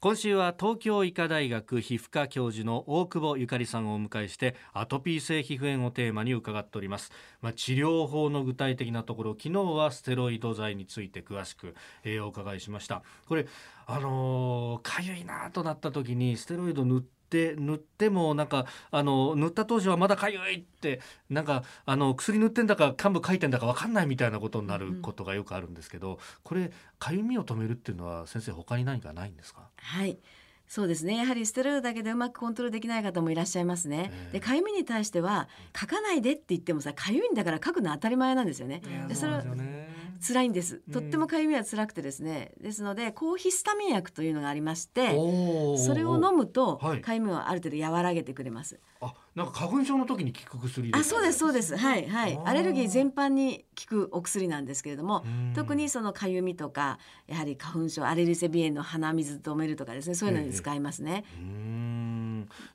今週は東京医科大学皮膚科教授の大久保ゆかりさんをお迎えしてアトピー性皮膚炎をテーマに伺っております、まあ、治療法の具体的なところ昨日はステロイド剤について詳しく、えー、お伺いしました。これあのか、ゆいなとなった時にステロイド塗って塗ってもなんかあの塗った当時はまだかゆいってなんかあの薬塗ってんだか幹部書いてんだか分かんないみたいなことになることがよくあるんですけど、うん、これかゆみを止めるっていうのは先生他に何かないんですか？はいそうですねやはりステロイドだけでうまくコントロールできない方もいらっしゃいますね。でかゆみに対しては書かないでって言ってもさかゆいんだから書くの当たり前なんですよね。でそれは辛いんです。とってもかゆみは辛くてですね。ですので抗ヒスタミン薬というのがありまして、それを飲むとかゆみをある程度和らげてくれます。あ、なんか花粉症の時に効く薬あ、そうですそうです。はいはい。アレルギー全般に効くお薬なんですけれども、特にそのかゆみとかやはり花粉症アレルセビエンの鼻水止めるとかですね、そういうのに使いますね。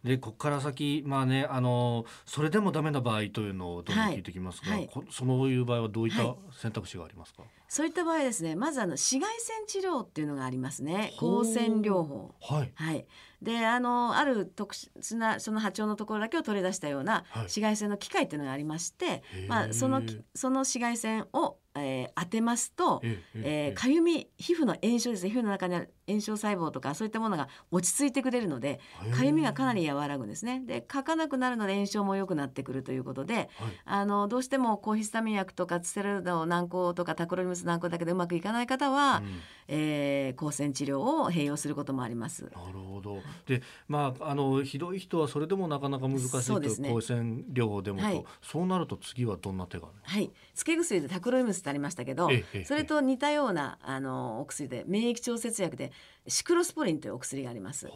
でここから先まあねあのそれでもダメな場合というのをどんどん聞いてきますが、はい。はい、そういう場合はどういった選択肢がありますか、はい、そういった場合ですねまずあの紫外線治療っていうのがありますね。光線療法。はい、はい、であのある特殊なその波長のところだけを取り出したような紫外線の機械っていうのがありまして、まあそのその紫外線をえー、当てますと、えー、かゆみ皮膚の炎症ですね。皮膚の中にある炎症細胞とかそういったものが落ち着いてくれるのでかゆみがかなり和らぐんですね。でかかなくなるので炎症も良くなってくるということで、はい、あのどうしても抗ヒスタミン薬とかステロイド軟膏とかタクロリムス軟膏だけでうまくいかない方は、うん、えー、光線治療を併用することもあります。なるほどでまああのひどい人はそれでもなかなか難しいと、ね、光線療法でもと、はい、そうなると次はどんな手が、ね、はい。つけ薬でタクロリムスってありましたけど、それと似たようなあのお薬で免疫調節薬でシクロスポリンというお薬があります。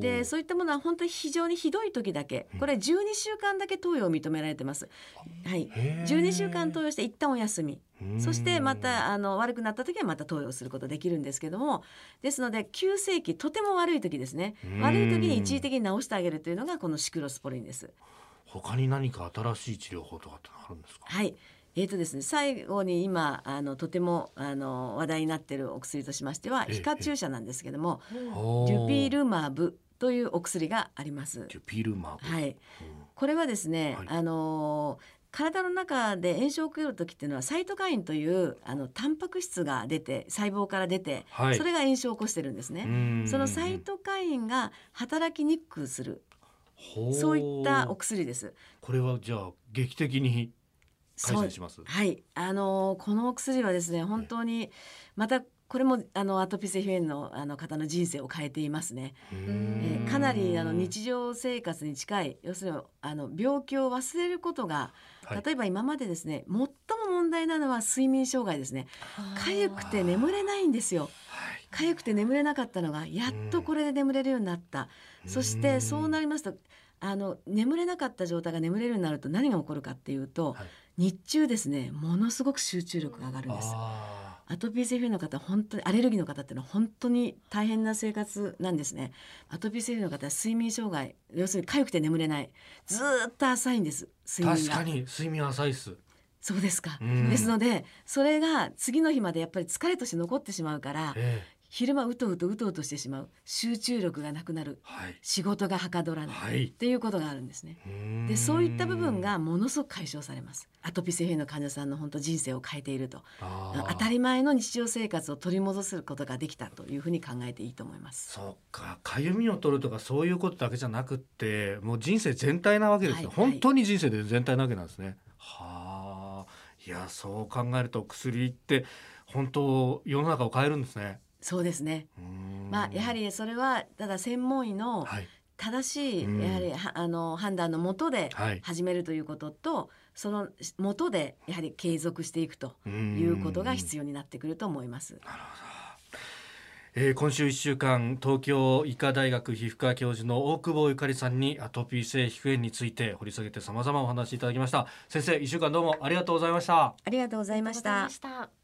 でそういったものは本当に非常にひどい時だけこれ12週間だけ投与を認められてます。はい、12週間投与して一旦お休みそしてまたあの悪くなった時はまた投与することできるんですけどもですので急性期とても悪い時ですね。悪い時に一時的に治してあげるというのがこのシクロスポリンです。他に何か新しい治療法とかってあるんですか？はい。えーとですね、最後に今あのとてもあの話題になっているお薬としましては皮下注射なんですけども、デュピルマブというお薬があります。デュピルマブ、はい、これはですね、はい、あの体の中で炎症を受ける時っていうのはサイトカインというあのタンパク質が出て細胞から出て、はい、それが炎症を起こしてるんですね。そのサイトカインが働きにくくする。そういったお薬です。これはじゃあ劇的に改善します？はい、あのこのお薬はですね本当にまたこれもあのアトピー性皮膚炎のあの方の人生を変えていますね。えー、かなりあの日常生活に近い要するにあの病気を忘れることが、例えば今までですね最も問題なのは睡眠障害ですね。痒くて眠れないんですよ。痒くて眠れなかったのがやっとこれで眠れるようになった。そしてそうなりますとあの眠れなかった状態が眠れるようになると何が起こるかっていうと、はい、日中ですねものすごく集中力が上がるんです。アトピー性皮膚の方本当にアレルギーの方っていうのは本当に大変な生活なんですね。アトピー性皮膚の方は睡眠障害要するに痒くて眠れないずっと浅いんです睡眠が。確かに睡眠浅いです。そうですか、うん、ですのでそれが次の日までやっぱり疲れとして残ってしまうから、ええ、昼間うとうとうとうとしてしまう。集中力がなくなる、はい、仕事がはかどらない、はい、っていうことがあるんですね。でそういった部分がものすごく解消されます。アトピー性皮膚の患者さんの本当人生を変えていると。当たり前の日常生活を取り戻すことができたというふうに考えていいと思います。そっか。かゆみを取るとかそういうことだけじゃなくってもう人生全体なわけですよ、はい、本当に人生で全体なわけなんですね。はあ。いやそう考えると薬って本当世の中を変えるんですね。そうですね。まあやはりそれはただ専門医の正しい、やはりあの判断のもとで始めるということと、はい、そのもとでやはり継続していくということが必要になってくると思います。なるほど。えー、今週1週間東京医科大学皮膚科教授の大久保ゆかりさんにアトピー性皮膚炎について掘り下げて様々お話しいただきました。先生1週間どうもありがとうございました。ありがとうございました